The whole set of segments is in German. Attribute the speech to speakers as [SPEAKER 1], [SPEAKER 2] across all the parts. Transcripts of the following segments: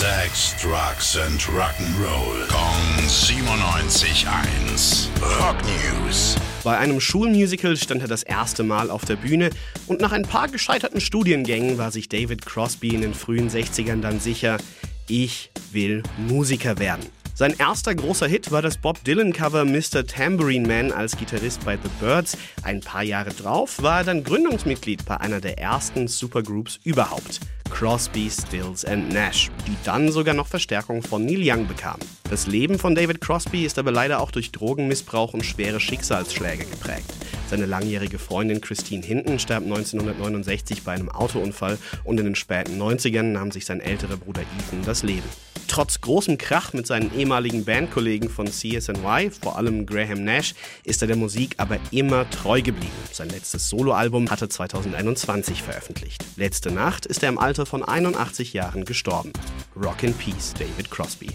[SPEAKER 1] Sex, Drugs and Rock'n'Roll. Kong 97.1. Rock News.
[SPEAKER 2] Bei einem Schulmusical stand er das erste Mal auf der Bühne und nach ein paar gescheiterten Studiengängen war sich David Crosby in den frühen 60ern dann sicher, ich will Musiker werden. Sein erster großer Hit war das Bob Dylan-Cover Mr. Tambourine Man als Gitarrist bei The Birds. Ein paar Jahre drauf war er dann Gründungsmitglied bei einer der ersten Supergroups überhaupt. Crosby, Stills and Nash, die dann sogar noch Verstärkung von Neil Young bekamen. Das Leben von David Crosby ist aber leider auch durch Drogenmissbrauch und schwere Schicksalsschläge geprägt. Seine langjährige Freundin Christine Hinton starb 1969 bei einem Autounfall und in den späten 90ern nahm sich sein älterer Bruder Ethan das Leben. Trotz großem Krach mit seinen ehemaligen Bandkollegen von CSNY, vor allem Graham Nash, ist er der Musik aber immer treu geblieben. Sein letztes Soloalbum hat er 2021 veröffentlicht. Letzte Nacht ist er im Alter von 81 Jahren gestorben. Rock in Peace, David Crosby.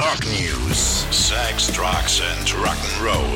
[SPEAKER 1] Rock News. Sex, Drugs and Rock'n'Roll.